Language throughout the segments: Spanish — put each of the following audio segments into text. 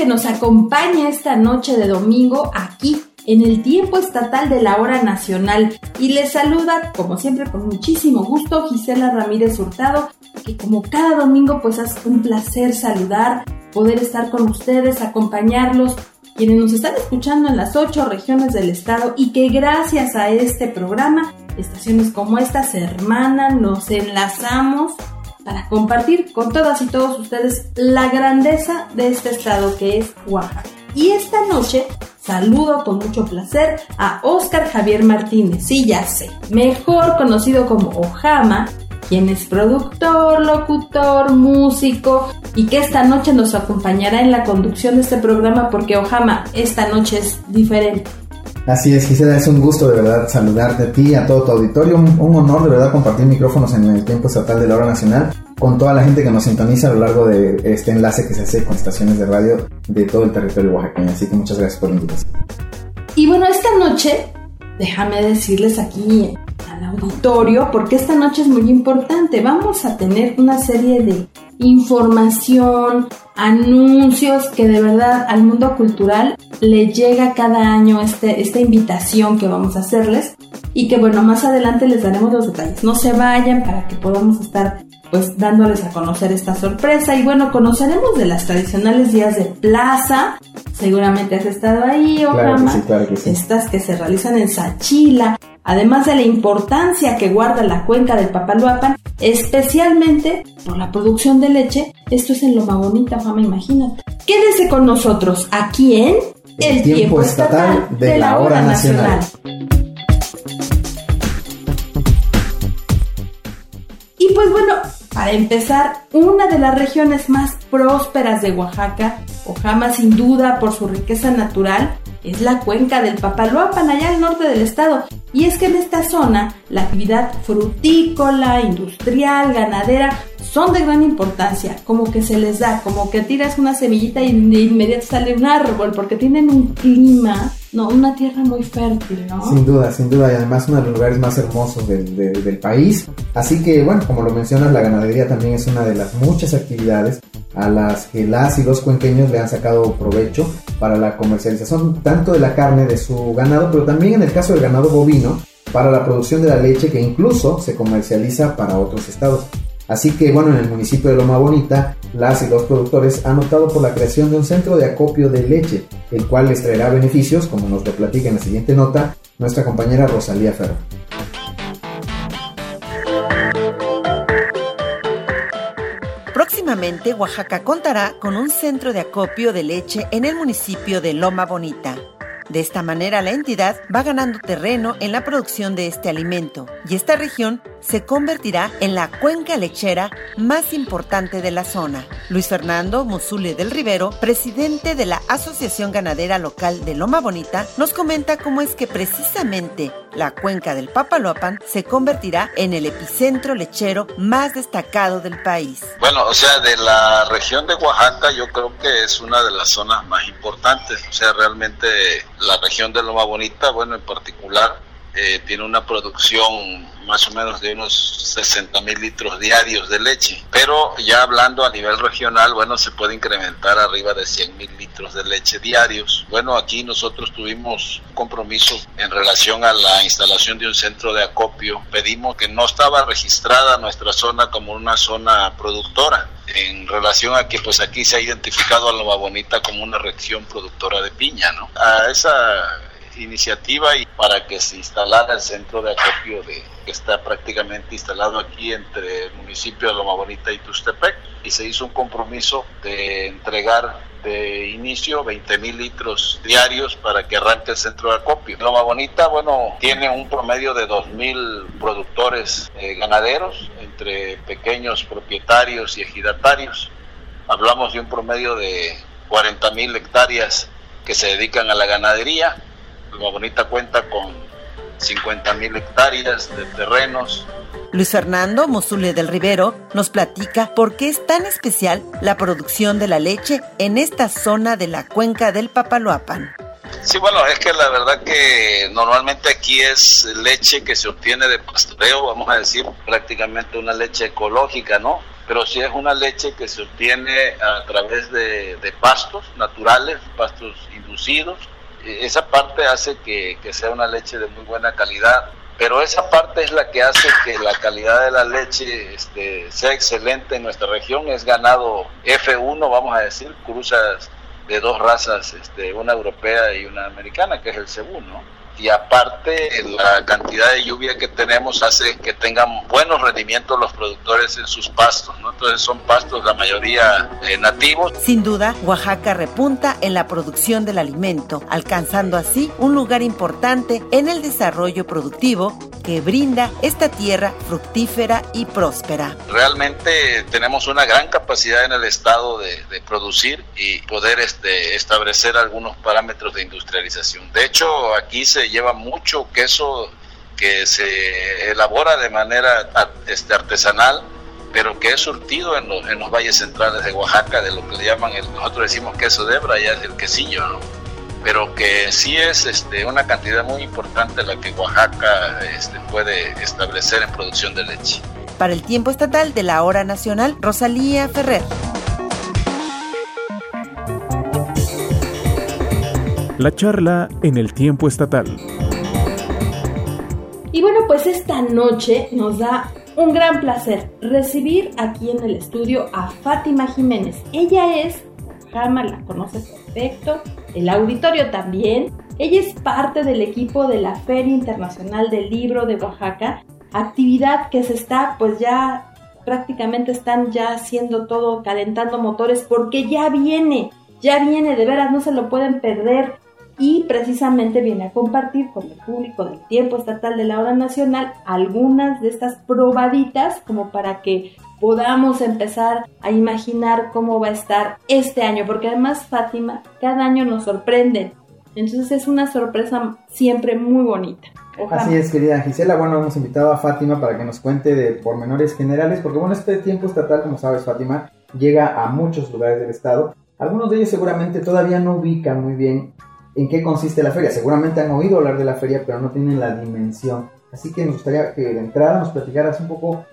que nos acompaña esta noche de domingo aquí en el tiempo estatal de la hora nacional. Y les saluda como siempre con muchísimo gusto Gisela Ramírez Hurtado que como cada domingo pues es un placer saludar, poder estar con ustedes, acompañarlos quienes nos están escuchando en las ocho regiones del estado y que gracias a este programa estaciones como esta se hermanan, nos enlazamos para compartir con todas y todos ustedes la grandeza de este estado que es Oaxaca. Y esta noche saludo con mucho placer a Oscar Javier Martínez, sí ya sé, mejor conocido como Ojama, quien es productor, locutor, músico y que esta noche nos acompañará en la conducción de este programa porque Ojama esta noche es diferente. Así es, Gisela, es un gusto de verdad saludarte a ti, a todo tu auditorio, un, un, honor de verdad compartir micrófonos en el tiempo estatal de la hora nacional con toda la gente que nos sintoniza a lo largo de este enlace que se hace con estaciones de radio de todo el territorio oaxaqueño. Así que muchas gracias por la invitación. Y bueno, esta noche, déjame decirles aquí al auditorio, porque esta noche es muy importante, vamos a tener una serie de información, anuncios que de verdad al mundo cultural le llega cada año este, esta invitación que vamos a hacerles y que bueno, más adelante les daremos los detalles. No se vayan para que podamos estar pues dándoles a conocer esta sorpresa y bueno, conoceremos de las tradicionales días de plaza. Seguramente has estado ahí, Claro sí, claro sí. Estas que se realizan en Sachila, además de la importancia que guarda la cuenca del Papaloapan, especialmente por la producción de leche. Esto es en Loma Bonita, Fama, imagínate. Quédese con nosotros aquí en El Tiempo Estatal de la Hora Nacional. Y pues bueno, para empezar, una de las regiones más prósperas de Oaxaca, Ojama sin duda por su riqueza natural, es la cuenca del Papaloapan, allá al norte del estado. Y es que en esta zona la actividad frutícola, industrial, ganadera son de gran importancia, como que se les da, como que tiras una semillita y de inmediato sale un árbol, porque tienen un clima, no, una tierra muy fértil, ¿no? Sin duda, sin duda, y además uno de los lugares más hermosos del, de- del país. Así que, bueno, como lo mencionas, la ganadería también es una de las muchas actividades a las que las y los cuenqueños le han sacado provecho para la comercialización tanto de la carne de su ganado, pero también en el caso del ganado bovino, para la producción de la leche que incluso se comercializa para otros estados. Así que bueno, en el municipio de Loma Bonita, las y los productores han optado por la creación de un centro de acopio de leche, el cual les traerá beneficios, como nos lo platica en la siguiente nota nuestra compañera Rosalía Ferro. Próximamente, Oaxaca contará con un centro de acopio de leche en el municipio de Loma Bonita. De esta manera, la entidad va ganando terreno en la producción de este alimento y esta región se convertirá en la cuenca lechera más importante de la zona. Luis Fernando Musule del Rivero, presidente de la Asociación Ganadera Local de Loma Bonita, nos comenta cómo es que precisamente la cuenca del Papaloapan se convertirá en el epicentro lechero más destacado del país. Bueno, o sea, de la región de Oaxaca yo creo que es una de las zonas más importantes. O sea, realmente la región de Loma Bonita, bueno, en particular, eh, tiene una producción más o menos de unos 60 mil litros diarios de leche. Pero ya hablando a nivel regional, bueno, se puede incrementar arriba de 100 mil litros de leche diarios. Bueno, aquí nosotros tuvimos un compromiso en relación a la instalación de un centro de acopio. Pedimos que no estaba registrada nuestra zona como una zona productora en relación a que pues aquí se ha identificado a Loma Bonita como una región productora de piña, ¿no? A esa iniciativa y para que se instalara el centro de acopio de, que está prácticamente instalado aquí entre el municipio de Loma Bonita y Tustepec y se hizo un compromiso de entregar de inicio 20 mil litros diarios para que arranque el centro de acopio. Loma Bonita, bueno, tiene un promedio de 2 mil productores eh, ganaderos entre pequeños propietarios y ejidatarios. Hablamos de un promedio de 40 mil hectáreas que se dedican a la ganadería Loma Bonita cuenta con 50 mil hectáreas de terrenos. Luis Fernando Mosule del Rivero nos platica por qué es tan especial la producción de la leche en esta zona de la cuenca del Papaloapan. Sí, bueno, es que la verdad que normalmente aquí es leche que se obtiene de pastoreo, vamos a decir prácticamente una leche ecológica, ¿no? Pero sí es una leche que se obtiene a través de, de pastos naturales, pastos inducidos. Esa parte hace que, que sea una leche de muy buena calidad, pero esa parte es la que hace que la calidad de la leche este, sea excelente en nuestra región. Es ganado F1, vamos a decir, cruzas de dos razas, este, una europea y una americana, que es el cebú, ¿no? Y aparte, la cantidad de lluvia que tenemos hace que tengan buenos rendimientos los productores en sus pastos, ¿no? Entonces son pastos la mayoría eh, nativos. Sin duda, Oaxaca repunta en la producción del alimento, alcanzando así un lugar importante en el desarrollo productivo que brinda esta tierra fructífera y próspera. Realmente tenemos una gran capacidad en el estado de, de producir y poder este, establecer algunos parámetros de industrialización. De hecho, aquí se lleva mucho queso que se elabora de manera este, artesanal, pero que es surtido en los, en los valles centrales de Oaxaca, de lo que le llaman, el, nosotros decimos queso de hebra, ya es el quesillo, ¿no? pero que sí es este, una cantidad muy importante la que Oaxaca este, puede establecer en producción de leche. Para el tiempo estatal de la hora nacional, Rosalía Ferrer. La charla en el tiempo estatal. Y bueno, pues esta noche nos da un gran placer recibir aquí en el estudio a Fátima Jiménez. Ella es, Jama la conoce perfecto, el auditorio también. Ella es parte del equipo de la Feria Internacional del Libro de Oaxaca, actividad que se está pues ya prácticamente están ya haciendo todo, calentando motores porque ya viene, ya viene, de veras no se lo pueden perder y precisamente viene a compartir con el público del tiempo estatal de la hora nacional algunas de estas probaditas como para que podamos empezar a imaginar cómo va a estar este año, porque además Fátima cada año nos sorprende. Entonces es una sorpresa siempre muy bonita. Así es, querida Gisela. Bueno, hemos invitado a Fátima para que nos cuente de pormenores generales, porque bueno, este tiempo estatal, como sabes, Fátima, llega a muchos lugares del estado. Algunos de ellos seguramente todavía no ubican muy bien en qué consiste la feria. Seguramente han oído hablar de la feria, pero no tienen la dimensión. Así que nos gustaría que de entrada nos platicaras un poco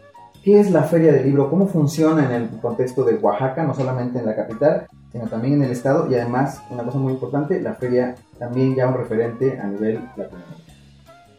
qué es la feria del libro, cómo funciona en el contexto de Oaxaca, no solamente en la capital, sino también en el estado y además, una cosa muy importante, la feria también ya un referente a nivel latinoamericano.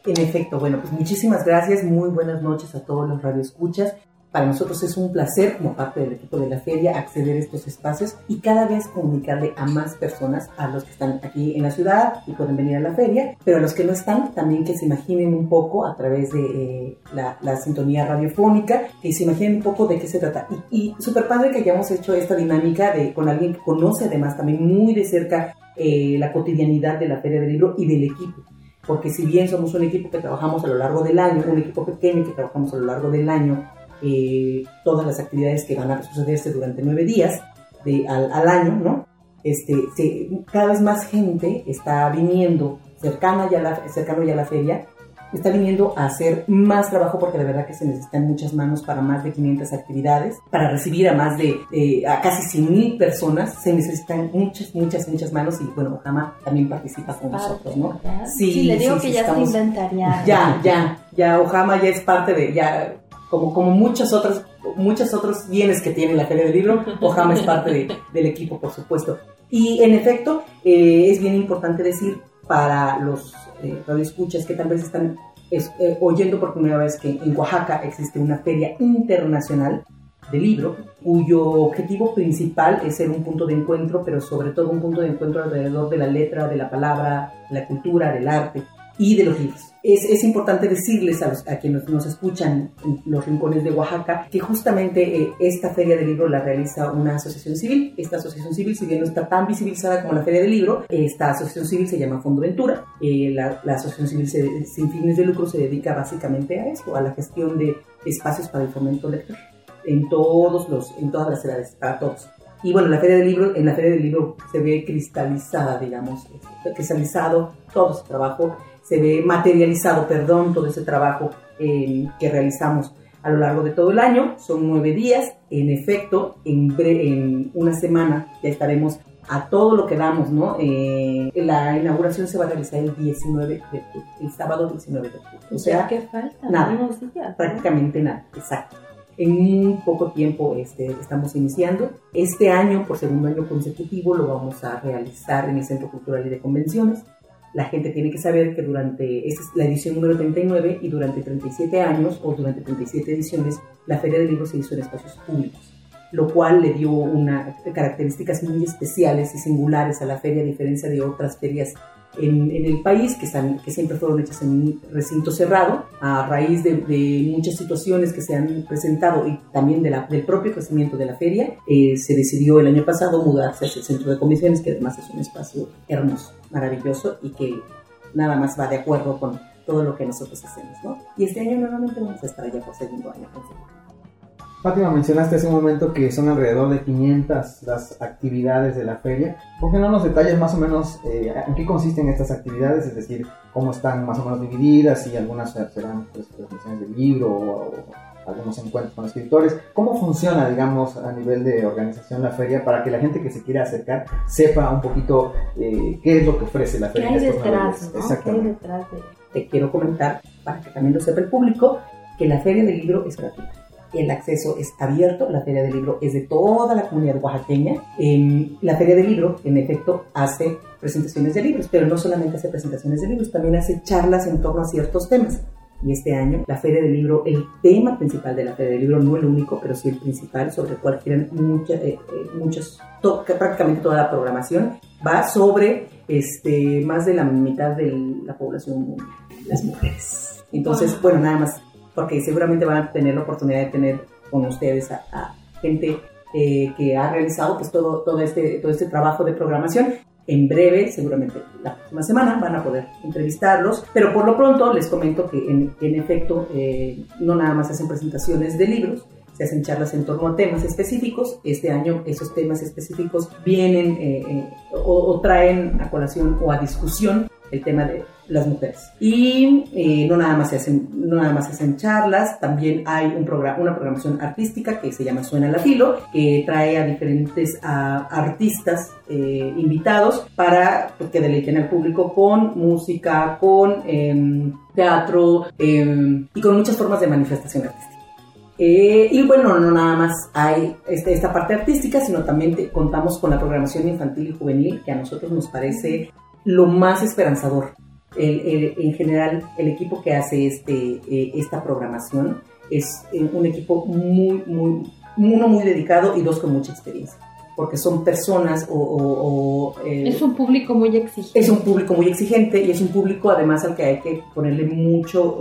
En efecto, bueno, pues muchísimas gracias, muy buenas noches a todos los radioescuchas. Para nosotros es un placer, como parte del equipo de la feria, acceder a estos espacios y cada vez comunicarle a más personas, a los que están aquí en la ciudad y pueden venir a la feria, pero a los que no están, también que se imaginen un poco a través de eh, la, la, sintonía radiofónica, que se imaginen un poco de qué se trata. Y, y súper padre que hayamos hecho esta dinámica de, con alguien que conoce además también muy de cerca eh, la cotidianidad de la feria del libro y del equipo porque si bien somos un equipo que trabajamos a lo largo del año, un equipo pequeño que trabajamos a lo largo del año, eh, todas las actividades que van a sucederse durante nueve días de, al, al, año, ¿no? Este, se, cada vez más gente está viniendo cercana ya la, cercano ya a la feria, está viniendo a hacer más trabajo porque de verdad que se necesitan muchas manos para más de 500 actividades, para recibir a más de, eh, a casi 100 mil personas, se necesitan muchas, muchas, muchas manos y bueno, Ojama también participa con Parte, nosotros, ¿no? Sí, sí, le digo sí, que sí, ya estamos, está inventariado. Ya, ya, ya, Ojama ya es parte de, ya como, como muchas otras muchos otros bienes que tiene la Feria del Libro, Ojama es parte de, del equipo, por supuesto. Y en efecto, eh, es bien importante decir para los eh, radioescuchas que tal vez están es, eh, oyendo por primera vez que en Oaxaca existe una feria internacional de libro, cuyo objetivo principal es ser un punto de encuentro, pero sobre todo un punto de encuentro alrededor de la letra, de la palabra, de la cultura, del arte y de los libros. Es, es importante decirles a, los, a quienes nos escuchan en los rincones de Oaxaca que justamente eh, esta feria del libro la realiza una asociación civil. Esta asociación civil, si bien no está tan visibilizada como la feria del libro, esta asociación civil se llama Fondo Ventura. Eh, la, la, asociación civil se, sin fines de lucro se dedica básicamente a esto, a la gestión de espacios para el fomento lector en todos los, en todas las edades, para todos. Y bueno, la feria del libro, en la feria del libro se ve cristalizada, digamos, este, cristalizado todo ese trabajo, se ve materializado, perdón, todo ese trabajo eh, que realizamos a lo largo de todo el año. Son nueve días. En efecto, en, en una semana ya estaremos a todo lo que damos, ¿no? Eh, la inauguración se va a realizar el 19 de el sábado 19 de octubre. O sea, ¿qué falta? Nada, días, prácticamente nada, exacto. En muy poco tiempo este, estamos iniciando. Este año, por segundo año consecutivo, lo vamos a realizar en el Centro Cultural y de Convenciones. La gente tiene que saber que durante, esta es la edición número 39 y durante 37 años o durante 37 ediciones, la Feria del Libro se hizo en espacios públicos lo cual le dio unas características muy especiales y singulares a la feria, a diferencia de otras ferias en, el país, que, están, que siempre fueron hechas en recinto cerrado, a raíz de, muchas situaciones que se han presentado y también de la, del propio crecimiento de la feria, eh, se decidió el año pasado mudarse hacia el centro de comisiones, que además es un espacio hermoso, maravilloso y que nada más va de acuerdo con todo lo que nosotros hacemos. ¿no? Y este año nuevamente vamos a estar allá por segundo año. Fátima, mencionaste hace un momento que son alrededor de 500 las actividades de la feria. ¿Por qué no nos detalles más o menos eh, en qué consisten estas actividades? Es decir, cómo están más o menos divididas, y algunas serán pues, presentaciones de libro o, algunos encuentros con escritores. ¿Cómo funciona, digamos, a nivel de organización la feria para que la gente que se quiera acercar sepa un poquito eh, qué es lo que ofrece la feria? ¿Qué hay detrás? ¿Qué hay detrás de... Te quiero comentar, para que también lo sepa el público, que la feria del libro es gratuita el acceso es abierto, la Feria del Libro es de toda la comunidad oaxaqueña. la Feria del Libro, en efecto, hace presentaciones de libros, pero no solamente hace presentaciones de libros, también hace charlas en torno a ciertos temas. Y este año, la Feria del Libro, el tema principal de la Feria del Libro, no el único, pero sí el principal, sobre el cual giran eh, eh, muchos, prácticamente toda la programación, va sobre este, más de la mitad de la población mundial, las mujeres. Entonces, bueno, nada más porque seguramente van a tener la oportunidad de tener con ustedes a, gente eh, que ha realizado pues todo, todo, este, todo este trabajo de programación. En breve, seguramente la próxima semana, van a poder entrevistarlos, pero por lo pronto les comento que en, efecto eh, no nada más hacen presentaciones de libros, se hacen charlas en torno a temas específicos. Este año esos temas específicos vienen eh, o, traen a colación o a discusión el tema de las mujeres. Y eh, no, nada más se hacen, no nada más se hacen charlas, también hay un programa, una programación artística que se llama Suena la Filo, que trae a diferentes artistas eh, invitados para pues, que deleiten al público con música, con em, teatro em, y con muchas formas de manifestación artística. Eh, y bueno, no nada más hay este, esta parte artística, sino también contamos con la programación infantil y juvenil, que a nosotros nos parece lo más esperanzador en general, el equipo que hace este, eh, esta programación es eh, un equipo muy, muy, uno muy dedicado y dos con mucha experiencia porque son personas o... Eh, es un público muy exigente. Es un público muy exigente y es un público además al que hay que ponerle mucho,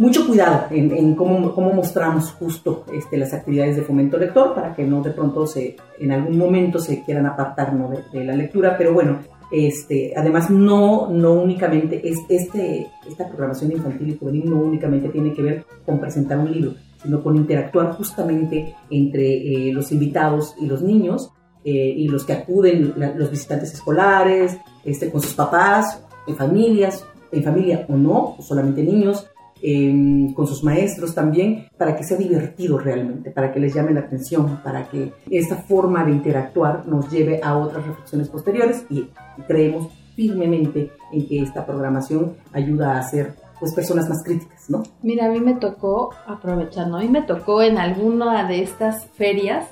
mucho cuidado en, cómo, mostramos justo este, las actividades de fomento lector para que no de pronto se, en algún momento se quieran apartar de, la lectura, pero bueno, este, además, no, no únicamente es este, esta programación infantil y juvenil no únicamente tiene que ver con presentar un libro, sino con interactuar justamente entre eh, los invitados y los niños eh, y los que acuden, los visitantes escolares, este, con sus papás, en familias, en familia o no, solamente niños, Em, con sus maestros también, para que sea divertido realmente, para que les llame la atención, para que esta forma de interactuar nos lleve a otras reflexiones posteriores y creemos firmemente en que esta programación ayuda a ser pues personas más críticas, ¿no? Mira, a mí me tocó, aprovechando, a mí me tocó en alguna de estas ferias,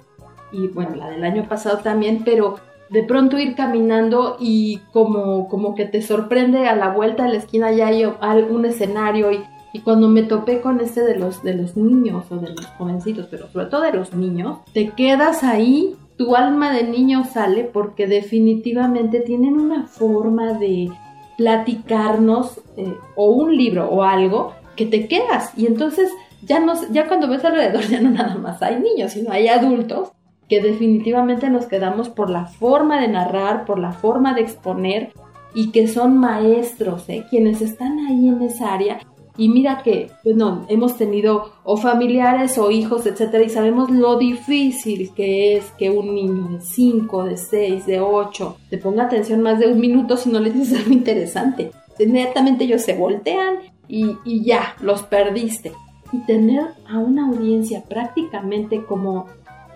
y bueno, la del año pasado también, pero de pronto ir caminando y como, como que te sorprende a la vuelta de la esquina ya hay algún escenario y y cuando me topé con este de los, de los niños o de los jovencitos, pero sobre todo de los niños, te quedas ahí, tu alma de niño sale porque definitivamente tienen una forma de platicarnos eh, o un libro o algo que te quedas y entonces ya, no, ya cuando ves alrededor ya no nada más hay niños, sino hay adultos que definitivamente nos quedamos por la forma de narrar, por la forma de exponer y que son maestros, ¿eh? quienes están ahí en esa área Y mira que, bueno, hemos tenido o familiares o hijos, etcétera, y sabemos lo difícil que es que un niño de 5, de 6, de 8 te ponga atención más de un minuto si no le dices algo interesante. Inmediatamente ellos se voltean y, y ya, los perdiste. Y tener a una audiencia prácticamente como,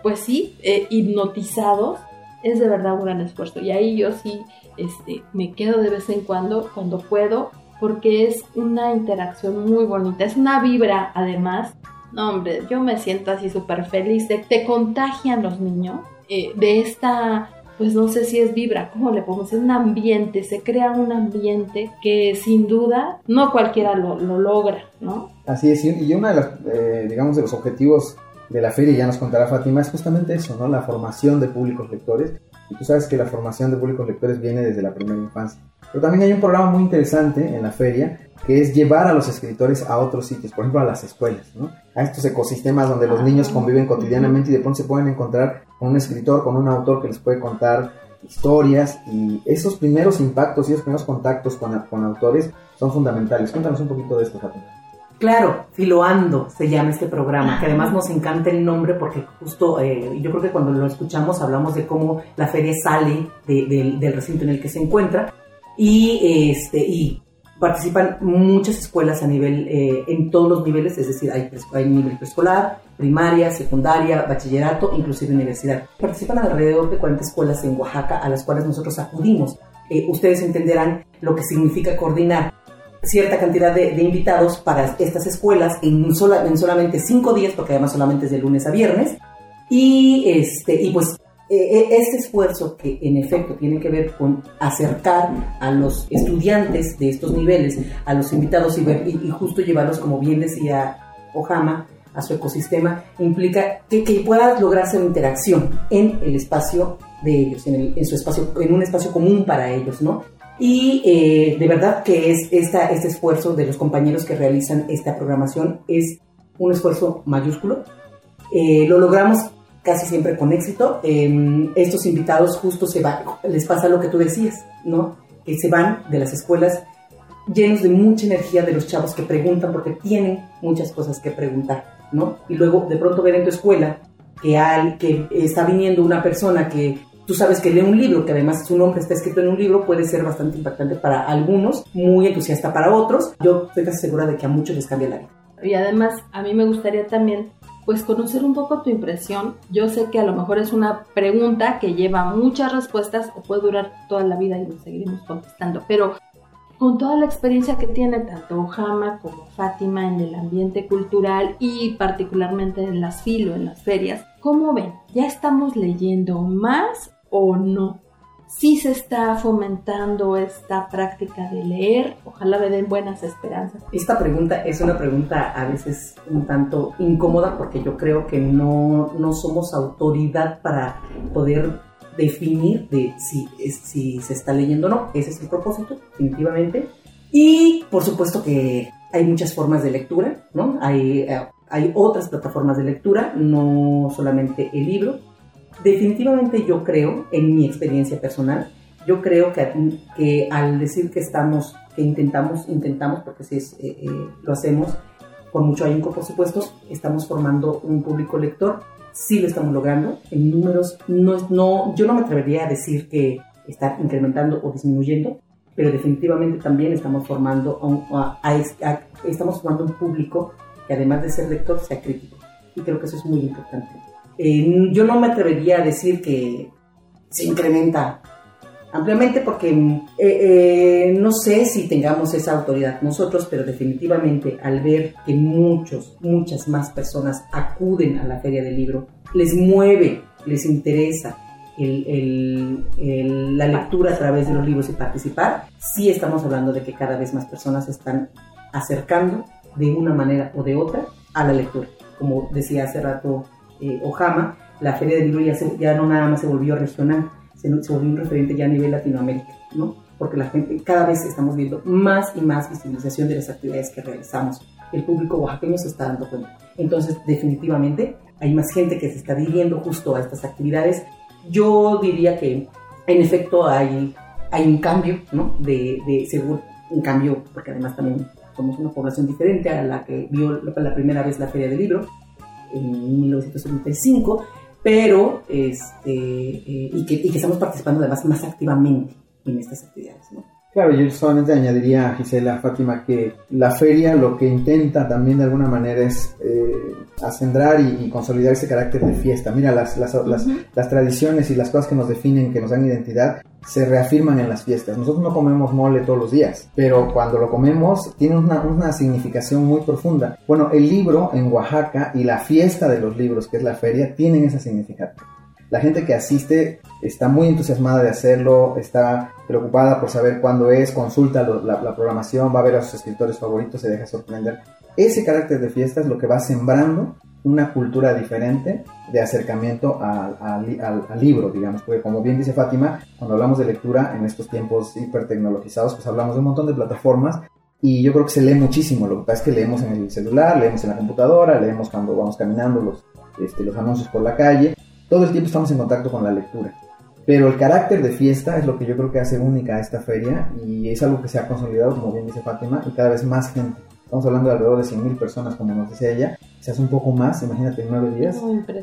pues sí, eh, hipnotizados, es de verdad un gran esfuerzo. Y ahí yo sí este, me quedo de vez en cuando, cuando puedo, porque es una interacción muy bonita, es una vibra además. No, hombre, yo me siento así súper feliz. De, te contagian los niños eh, de esta, pues no sé si es vibra, ¿cómo le podemos decir? Un ambiente, se crea un ambiente que sin duda no cualquiera lo, lo logra, ¿no? Así es, y una de las, eh, digamos, de los objetivos de la feria, ya nos contará Fátima, es justamente eso, ¿no? La formación de públicos lectores. Y tú sabes que la formación de públicos lectores viene desde la primera infancia. Pero también hay un programa muy interesante en la feria que es llevar a los escritores a otros sitios, por ejemplo a las escuelas, ¿no? a estos ecosistemas donde los niños conviven cotidianamente y de pronto se pueden encontrar con un escritor, con un autor que les puede contar historias y esos primeros impactos y esos primeros contactos con, con autores son fundamentales. Cuéntanos un poquito de esto, Fatima. Claro, Filoando se llama este programa, que además nos encanta el nombre porque justo eh, yo creo que cuando lo escuchamos hablamos de cómo la feria sale del recinto en el que se encuentra y, este, y participan muchas escuelas a nivel, eh, en todos los niveles, es decir, hay, nivel preescolar, primaria, secundaria, bachillerato, inclusive universidad. Participan alrededor de 40 escuelas en Oaxaca a las cuales nosotros acudimos. Eh, ustedes entenderán lo que significa coordinar cierta cantidad de, invitados para estas escuelas en, sola, en solamente cinco días, porque además solamente es de lunes a viernes. Y, este, y pues este esfuerzo que en efecto tiene que ver con acercar a los estudiantes de estos niveles, a los invitados y, ver, y, justo llevarlos, como bien decía Ojama, a su ecosistema, implica que, que pueda lograrse una interacción en el espacio de ellos, en, en, su espacio, en un espacio común para ellos, ¿no? Y eh, de verdad que es esta, este esfuerzo de los compañeros que realizan esta programación es un esfuerzo mayúsculo. Eh, lo logramos casi siempre con éxito. estos invitados justo se van, les pasa lo que tú decías, ¿no? Que se van de las escuelas llenos de mucha energía de los chavos que preguntan porque tienen muchas cosas que preguntar, ¿no? Y luego de pronto ver en tu escuela que, hay, que está viniendo una persona que tú sabes que lee un libro, que además su nombre está escrito en un libro, puede ser bastante impactante para algunos, muy entusiasta para otros. Yo estoy casi segura de que a muchos les cambia la vida. Y además, a mí me gustaría también pues conocer un poco tu impresión. Yo sé que a lo mejor es una pregunta que lleva muchas respuestas o puede durar toda la vida y lo seguiremos contestando, pero con toda la experiencia que tiene tanto Ojama como Fátima en el ambiente cultural y particularmente en las filo, en las ferias, ¿cómo ven? ¿Ya estamos leyendo más o no? Sí se está fomentando esta práctica de leer. Ojalá me den buenas esperanzas. Esta pregunta es una pregunta a veces un tanto incómoda porque yo creo que no, no somos autoridad para poder definir de si, si se está leyendo o no. Ese es el propósito, definitivamente. Y por supuesto que hay muchas formas de lectura, ¿no? Hay, eh, hay otras plataformas de lectura, no solamente el libro definitivamente yo creo, en mi experiencia personal, yo creo que, al decir que estamos, que intentamos, intentamos, porque si es, eh, eh, lo hacemos con mucho ahínco, por supuesto, estamos formando un público lector, sí lo estamos logrando, en números, no, no, yo no me atrevería a decir que está incrementando o disminuyendo, pero definitivamente también estamos formando, estamos formando un público que además de ser lector sea crítico, y creo que eso es muy importante. Eh, yo no me atrevería a decir que se incrementa ampliamente porque eh, eh, no sé si tengamos esa autoridad nosotros, pero definitivamente al ver que muchos, muchas más personas acuden a la feria del libro, les mueve, les interesa la lectura a través de los libros y participar, sí estamos hablando de que cada vez más personas se están acercando de una manera o de otra a la lectura. Como decía hace rato eh, Ojama, la Feria del Libro ya, ya no nada más se volvió regional, se, volvió un referente ya a nivel Latinoamérica, ¿no? Porque la gente, cada vez estamos viendo más y más visibilización de las actividades que realizamos. El público oaxaqueño se está dando cuenta. Entonces, definitivamente, hay más gente que se está dirigiendo justo a estas actividades. Yo diría que, en efecto, hay, hay un cambio, ¿no? De, de seguro, un cambio, porque además también somos una población diferente a la que vio la primera vez la Feria del Libro en 1975, pero este, eh, y, que, y que estamos participando además más activamente en estas actividades. ¿no? Claro, yo solamente añadiría a Gisela, Fátima, que la feria lo que intenta también de alguna manera es eh, acendrar y, consolidar ese carácter de fiesta. Mira, las, las, las, tradiciones y las cosas que nos definen, que nos dan identidad, se reafirman en las fiestas. Nosotros no comemos mole todos los días, pero cuando lo comemos tiene una, una significación muy profunda. Bueno, el libro en Oaxaca y la fiesta de los libros, que es la feria, tienen esa significación. La gente que asiste está muy entusiasmada de hacerlo, está preocupada por saber cuándo es, consulta la, programación, va a ver a sus escritores favoritos, se deja sorprender. Ese carácter de fiesta es lo que va sembrando una cultura diferente de acercamiento al, libro, digamos, porque como bien dice Fátima, cuando hablamos de lectura en estos tiempos hipertecnologizados, pues hablamos de un montón de plataformas y yo creo que se lee muchísimo, lo que pasa es que leemos en el celular, leemos en la computadora, leemos cuando vamos caminando los, este, los anuncios por la calle, todo el tiempo estamos en contacto con la lectura. Pero el carácter de fiesta es lo que yo creo que hace única a esta feria y es algo que se ha consolidado, como bien dice Fátima, y cada vez más gente. Estamos hablando de alrededor de 100.000 personas, como nos decía ella. Se hace un poco más, imagínate, en nueve días.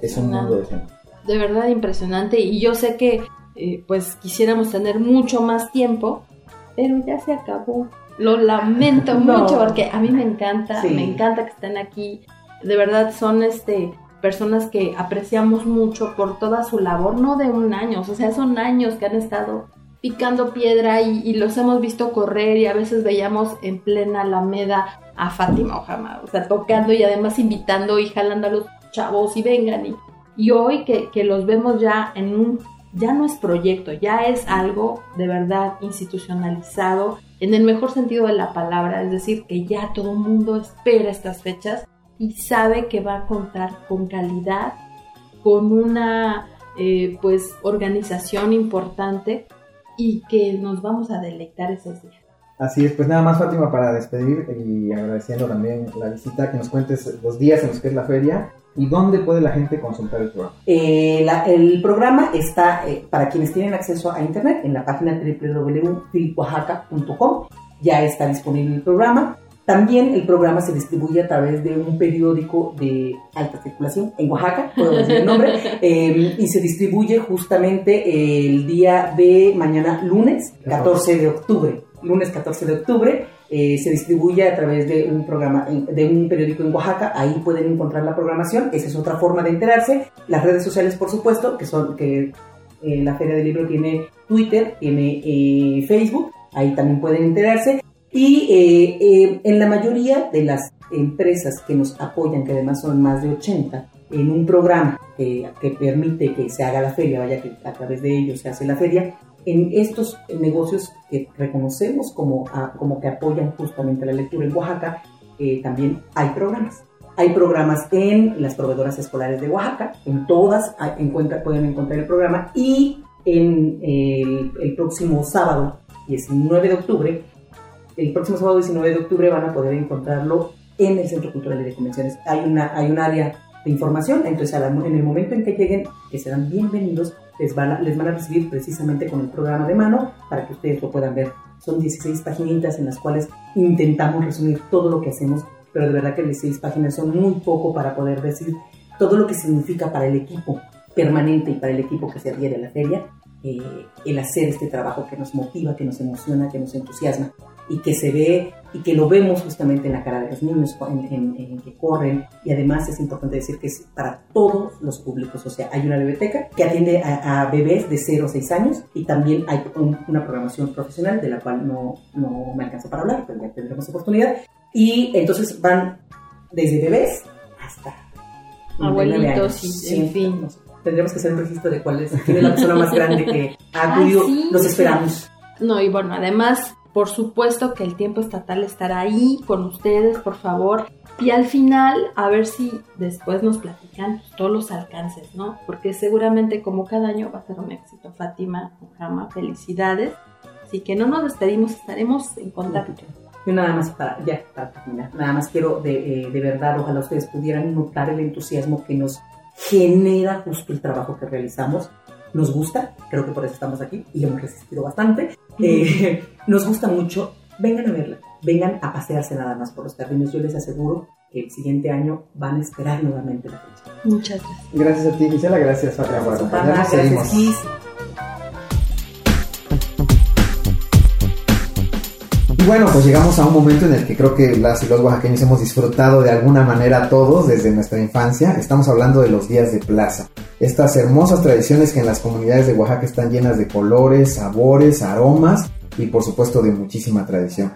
Es un mundo de gente. De verdad impresionante. Y yo sé que eh, pues quisiéramos tener mucho más tiempo, pero ya se acabó. Lo lamento mucho porque a mí me encanta, me encanta que estén aquí. De verdad son este personas que apreciamos mucho por toda su labor, no de un año, o sea, son años que han estado picando piedra y, los hemos visto correr y a veces veíamos en plena Alameda a Fátima Ojama, o sea, tocando y además invitando y jalando a los chavos y vengan y, hoy que, que los vemos ya en un, ya no es proyecto, ya es algo de verdad institucionalizado en el mejor sentido de la palabra, es decir, que ya todo el mundo espera estas fechas y sabe que va a contar con calidad, con una eh, pues organización importante y que nos vamos a deleitar esos días. Así es, pues nada más Fátima para despedir y agradeciendo también la visita, que nos cuentes los días en los que es la feria y dónde puede la gente consultar el programa. Eh, el programa está eh, para quienes tienen acceso a internet en la página www.filioaxaca.com. Ya está disponible el programa. También el programa se distribuye a través de un periódico de alta circulación en Oaxaca, puedo decir el nombre, em, y se distribuye justamente el día de mañana, lunes 14 de octubre. Lunes 14 de octubre eh, se distribuye a través de un programa, de un periódico en Oaxaca. Ahí pueden encontrar la programación. Esa es otra forma de enterarse. Las redes sociales, por supuesto, que son que eh, la Feria del Libro tiene Twitter, tiene eh, Facebook. Ahí también pueden enterarse. Y eh, eh, en la mayoría de las empresas que nos apoyan, que además son más de 80, en un programa que, permite que se haga la feria, vaya que a través de ellos se hace la feria, en estos negocios que reconocemos como, como que apoyan justamente la lectura en Oaxaca, eh, también hay programas. Hay programas en las proveedoras escolares de Oaxaca, en todas encuentra, pueden encontrar el programa y en el, próximo sábado, 19 de octubre, el próximo sábado 19 de octubre van a poder encontrarlo en el Centro Cultural de Convenciones. Hay, una, hay un área de información, entonces en el momento en que lleguen, que serán bienvenidos, les van, a, les van a recibir precisamente con el programa de mano para que ustedes lo puedan ver. Son 16 páginas en las cuales intentamos resumir todo lo que hacemos, pero de verdad que 16 páginas son muy poco para poder decir todo lo que significa para el equipo permanente y para el equipo que se adhiere a la feria eh, el hacer este trabajo que nos motiva, que nos emociona, que nos entusiasma y que se ve y que lo vemos justamente en la cara de los niños en, que corren y además es importante decir que es para todos los públicos, o sea, hay una biblioteca que atiende a, bebés de 0 a 6 años y también hay una programación profesional de la cual no, no me alcanza para hablar, pero ya tendremos oportunidad y entonces van desde bebés hasta abuelitos y en fin. Tendremos que hacer un registro de cuál es, la persona más grande que ha acudido. Los esperamos. No, y bueno, además por supuesto que el tiempo estatal estará ahí con ustedes, por favor. Y al final, a ver si después nos platican todos los alcances, ¿no? Porque seguramente como cada año va a ser un éxito. Fátima, Mujama, felicidades. Así que no nos despedimos, estaremos en contacto. Yo nada más para, ya, para terminar, nada más quiero de, eh, de verdad, ojalá ustedes pudieran notar el entusiasmo que nos genera justo el trabajo que realizamos nos gusta, creo que por eso estamos aquí y hemos resistido bastante. Eh, nos gusta mucho, vengan a verla. vengan a pasearse nada más por los jardines. Yo les aseguro que el siguiente año van a esperar nuevamente la fecha. Muchas gracias. Gracias a ti, Gisela. Gracias, por acompañarnos. Gracias. Gis. Y bueno, pues llegamos a un momento en el que creo que las y los oaxaqueños hemos disfrutado de alguna manera todos desde nuestra infancia. Estamos hablando de los días de plaza. Estas hermosas tradiciones que en las comunidades de Oaxaca están llenas de colores, sabores, aromas y por supuesto de muchísima tradición.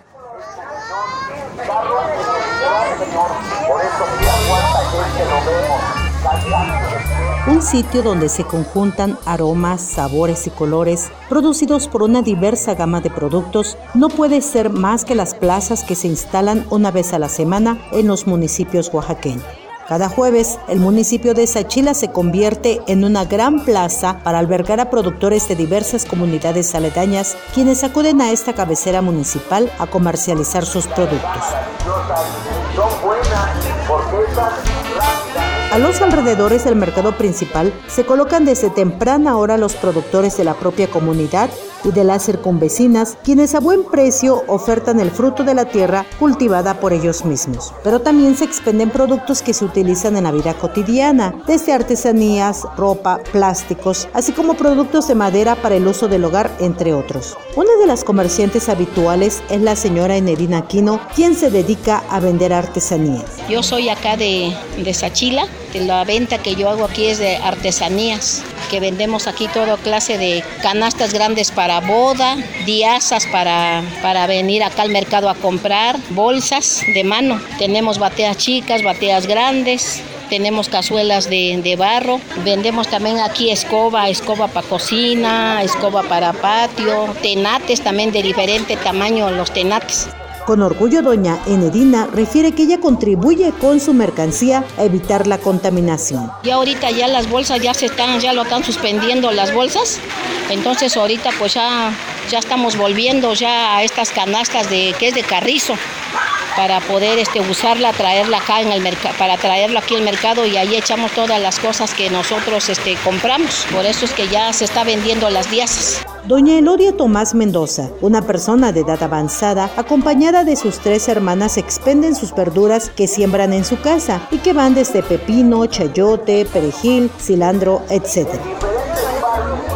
Un sitio donde se conjuntan aromas, sabores y colores producidos por una diversa gama de productos no puede ser más que las plazas que se instalan una vez a la semana en los municipios oaxaqueños. Cada jueves, el municipio de Sachila se convierte en una gran plaza para albergar a productores de diversas comunidades aledañas, quienes acuden a esta cabecera municipal a comercializar sus productos. A los alrededores del mercado principal se colocan desde temprana hora los productores de la propia comunidad y de las circunvecinas, quienes a buen precio ofertan el fruto de la tierra cultivada por ellos mismos. Pero también se expenden productos que se utilizan en la vida cotidiana, desde artesanías, ropa, plásticos, así como productos de madera para el uso del hogar, entre otros. Una de las comerciantes habituales es la señora Enedina Aquino, quien se dedica a vender artesanías. Yo soy acá de, de Sachila, la venta que yo hago aquí es de artesanías, que vendemos aquí toda clase de canastas grandes para boda, diazas para, para venir acá al mercado a comprar, bolsas de mano. Tenemos bateas chicas, bateas grandes, tenemos cazuelas de, de, barro, vendemos también aquí escoba, escoba para cocina, escoba para patio, tenates también de diferente tamaño los tenates. Con orgullo, doña Enedina refiere que ella contribuye con su mercancía a evitar la contaminación. Ya ahorita ya las bolsas ya se están, ya lo están suspendiendo las bolsas, entonces ahorita pues ya, ya estamos volviendo ya a estas canastas de que es de carrizo para poder este, usarla, traerla acá en el mercado, para traerla aquí al mercado y ahí echamos todas las cosas que nosotros este, compramos. Por eso es que ya se está vendiendo las diazas. Doña Elodia Tomás Mendoza, una persona de edad avanzada, acompañada de sus tres hermanas, expenden sus verduras que siembran en su casa y que van desde pepino, chayote, perejil, cilantro, etc.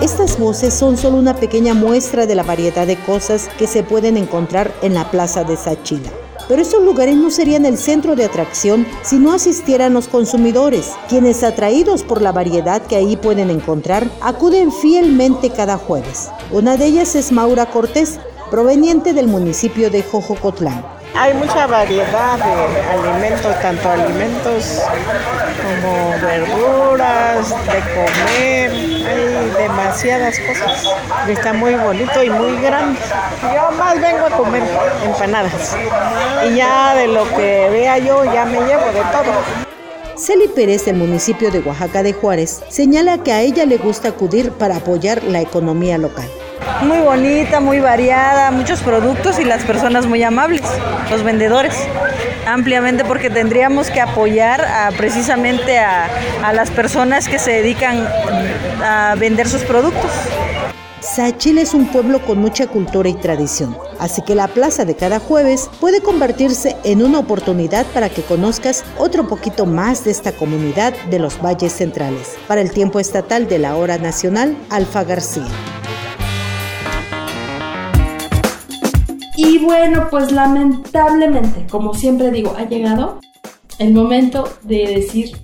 Estas voces son solo una pequeña muestra de la variedad de cosas que se pueden encontrar en la plaza de Sachila. Pero estos lugares no serían el centro de atracción si no asistieran los consumidores, quienes atraídos por la variedad que ahí pueden encontrar, acuden fielmente cada jueves. Una de ellas es Maura Cortés, proveniente del municipio de Jojocotlán. Hay mucha variedad de alimentos, tanto alimentos como verduras, de comer, hay demasiadas cosas. Está muy bonito y muy grande. Yo más vengo a comer empanadas y ya de lo que vea yo ya me llevo de todo. Celi Pérez del municipio de Oaxaca de Juárez señala que a ella le gusta acudir para apoyar la economía local. Muy bonita, muy variada, muchos productos y las personas muy amables, los vendedores, ampliamente porque tendríamos que apoyar precisamente a, a las personas que se dedican a vender sus productos. Sachil es un pueblo con mucha cultura y tradición, así que la plaza de cada jueves puede convertirse en una oportunidad para que conozcas otro poquito más de esta comunidad de los valles centrales. Para el tiempo estatal de la hora nacional, Alfa García. Y bueno, pues lamentablemente, como siempre digo, ha llegado el momento de decir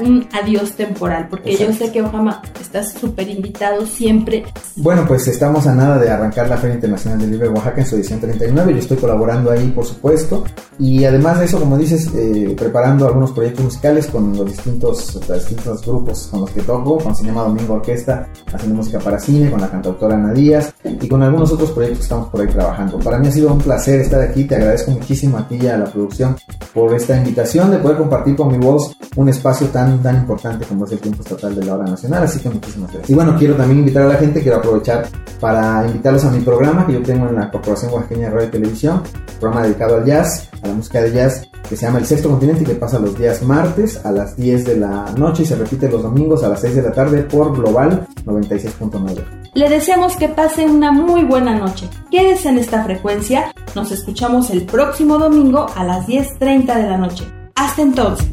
un adiós temporal, porque Exacto. yo sé que Ojama estás súper invitado siempre. Bueno, pues estamos a nada de arrancar la Feria Internacional del Libro de Oaxaca en su edición 39, yo estoy colaborando ahí, por supuesto, y además de eso, como dices, eh, preparando algunos proyectos musicales con los distintos, los distintos grupos con los que toco, con Cinema Domingo Orquesta, haciendo música para cine, con la cantautora Ana Díaz, y con algunos otros proyectos que estamos por ahí trabajando. Para mí ha sido un placer estar aquí, te agradezco muchísimo a ti y a la producción por esta invitación de poder compartir con mi voz un tan, tan importante como es el tiempo estatal de la hora nacional. Así que muchísimas gracias. Y bueno, quiero también invitar a la gente, quiero aprovechar para invitarlos a mi programa que yo tengo en la Corporación Oaxaqueña Radio y Televisión, programa dedicado al jazz, a la música de jazz, que se llama El Sexto Continente y que pasa los días martes a las 10 de la noche y se repite los domingos a las 6 de la tarde por Global 96.9. Le deseamos que pase una muy buena noche. Quédese en esta frecuencia. Nos escuchamos el próximo domingo a las 10.30 de la noche. Hasta entonces.